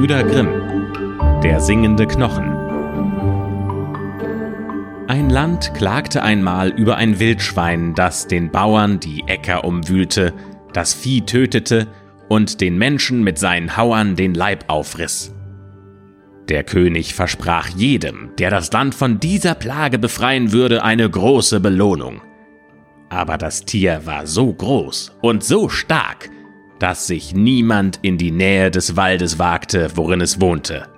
Gebrüder Grimm Der singende Knochen Ein Land klagte einmal über ein Wildschwein, das den Bauern die Äcker umwühlte, das Vieh tötete und den Menschen mit seinen Hauern den Leib aufriss. Der König versprach jedem, der das Land von dieser Plage befreien würde, eine große Belohnung. Aber das Tier war so groß und so stark, dass sich niemand in die Nähe des Waldes wagte, worin es wohnte.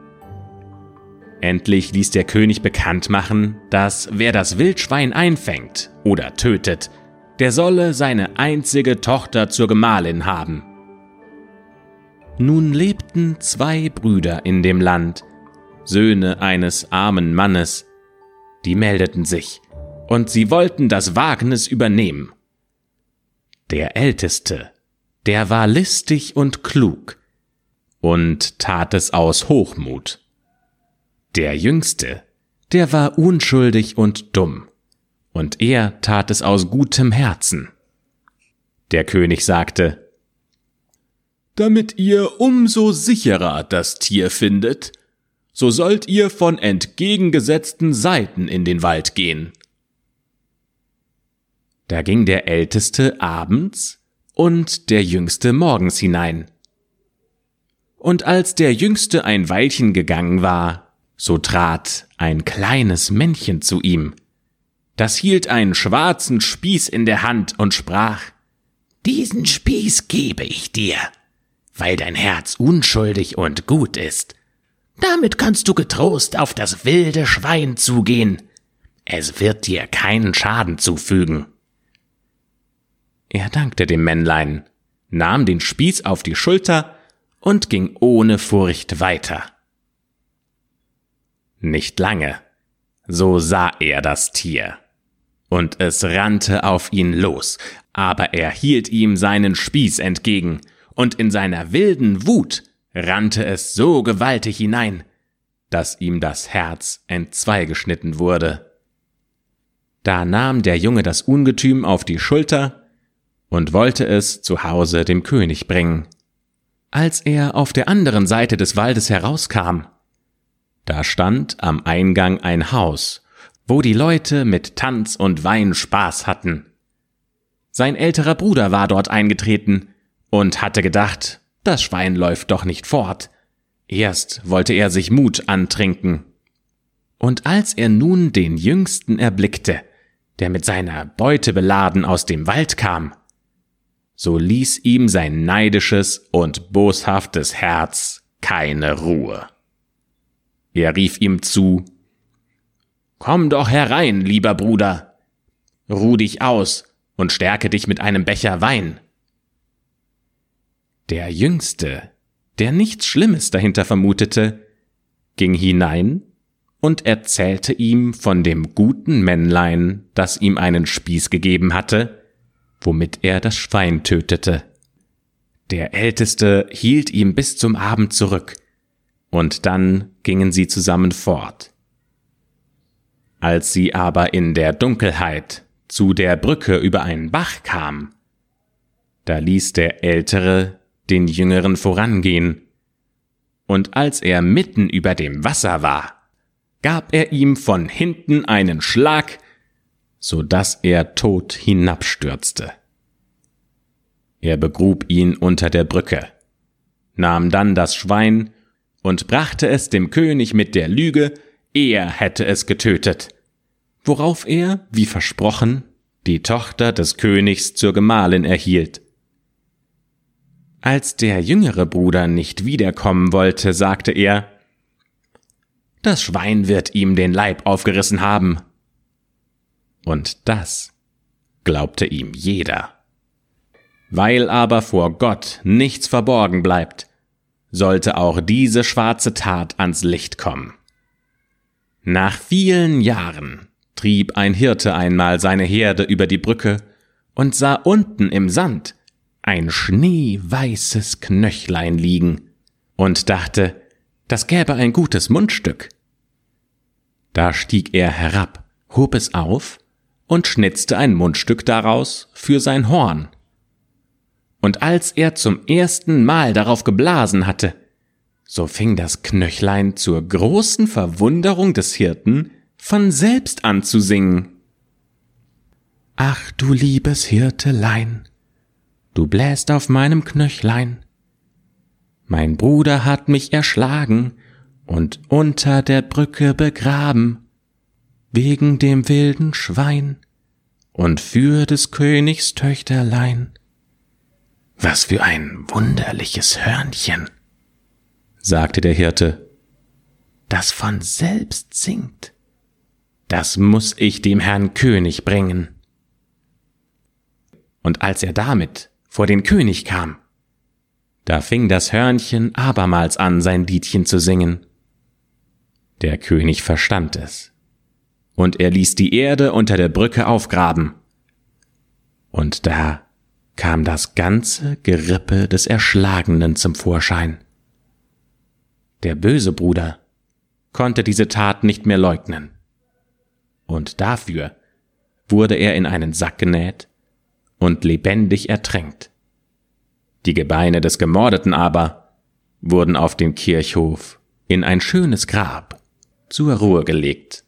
Endlich ließ der König bekannt machen, dass wer das Wildschwein einfängt oder tötet, der solle seine einzige Tochter zur Gemahlin haben. Nun lebten zwei Brüder in dem Land, Söhne eines armen Mannes, die meldeten sich, und sie wollten das Wagnis übernehmen. Der Älteste, der war listig und klug und tat es aus Hochmut. Der Jüngste, der war unschuldig und dumm, und er tat es aus gutem Herzen. Der König sagte, Damit ihr umso sicherer das Tier findet, so sollt ihr von entgegengesetzten Seiten in den Wald gehen. Da ging der Älteste abends und der Jüngste morgens hinein. Und als der Jüngste ein Weilchen gegangen war, so trat ein kleines Männchen zu ihm. Das hielt einen schwarzen Spieß in der Hand und sprach, Diesen Spieß gebe ich dir, weil dein Herz unschuldig und gut ist damit kannst du getrost auf das wilde Schwein zugehen. Es wird dir keinen Schaden zufügen. Er dankte dem Männlein, nahm den Spieß auf die Schulter und ging ohne Furcht weiter. Nicht lange, so sah er das Tier, und es rannte auf ihn los, aber er hielt ihm seinen Spieß entgegen, und in seiner wilden Wut rannte es so gewaltig hinein, dass ihm das Herz entzweigeschnitten wurde. Da nahm der Junge das Ungetüm auf die Schulter und wollte es zu Hause dem König bringen. Als er auf der anderen Seite des Waldes herauskam, da stand am Eingang ein Haus, wo die Leute mit Tanz und Wein Spaß hatten. Sein älterer Bruder war dort eingetreten und hatte gedacht, das Schwein läuft doch nicht fort. Erst wollte er sich Mut antrinken. Und als er nun den Jüngsten erblickte, der mit seiner Beute beladen aus dem Wald kam, so ließ ihm sein neidisches und boshaftes Herz keine Ruhe. Er rief ihm zu Komm doch herein, lieber Bruder, ruh dich aus und stärke dich mit einem Becher Wein. Der Jüngste, der nichts Schlimmes dahinter vermutete, ging hinein und erzählte ihm von dem guten Männlein, das ihm einen Spieß gegeben hatte, womit er das Schwein tötete. Der Älteste hielt ihm bis zum Abend zurück, und dann gingen sie zusammen fort. Als sie aber in der Dunkelheit zu der Brücke über einen Bach kam, da ließ der Ältere den Jüngeren vorangehen, und als er mitten über dem Wasser war, gab er ihm von hinten einen Schlag, so dass er tot hinabstürzte. Er begrub ihn unter der Brücke, nahm dann das Schwein und brachte es dem König mit der Lüge, er hätte es getötet, worauf er, wie versprochen, die Tochter des Königs zur Gemahlin erhielt. Als der jüngere Bruder nicht wiederkommen wollte, sagte er, Das Schwein wird ihm den Leib aufgerissen haben. Und das glaubte ihm jeder. Weil aber vor Gott nichts verborgen bleibt, sollte auch diese schwarze Tat ans Licht kommen. Nach vielen Jahren trieb ein Hirte einmal seine Herde über die Brücke und sah unten im Sand ein schneeweißes Knöchlein liegen und dachte, das gäbe ein gutes Mundstück. Da stieg er herab, hob es auf und schnitzte ein Mundstück daraus für sein Horn. Und als er zum ersten Mal darauf geblasen hatte, so fing das Knöchlein zur großen Verwunderung des Hirten von selbst an zu singen. Ach du liebes Hirtelein, du bläst auf meinem Knöchlein. Mein Bruder hat mich erschlagen und unter der Brücke begraben, wegen dem wilden Schwein und für des Königs Töchterlein. Was für ein wunderliches Hörnchen, sagte der Hirte, das von selbst singt. Das muss ich dem Herrn König bringen. Und als er damit vor den König kam, da fing das Hörnchen abermals an, sein Liedchen zu singen. Der König verstand es, und er ließ die Erde unter der Brücke aufgraben. Und da kam das ganze Gerippe des Erschlagenen zum Vorschein. Der böse Bruder konnte diese Tat nicht mehr leugnen. Und dafür wurde er in einen Sack genäht und lebendig ertränkt. Die Gebeine des Gemordeten aber wurden auf dem Kirchhof in ein schönes Grab zur Ruhe gelegt.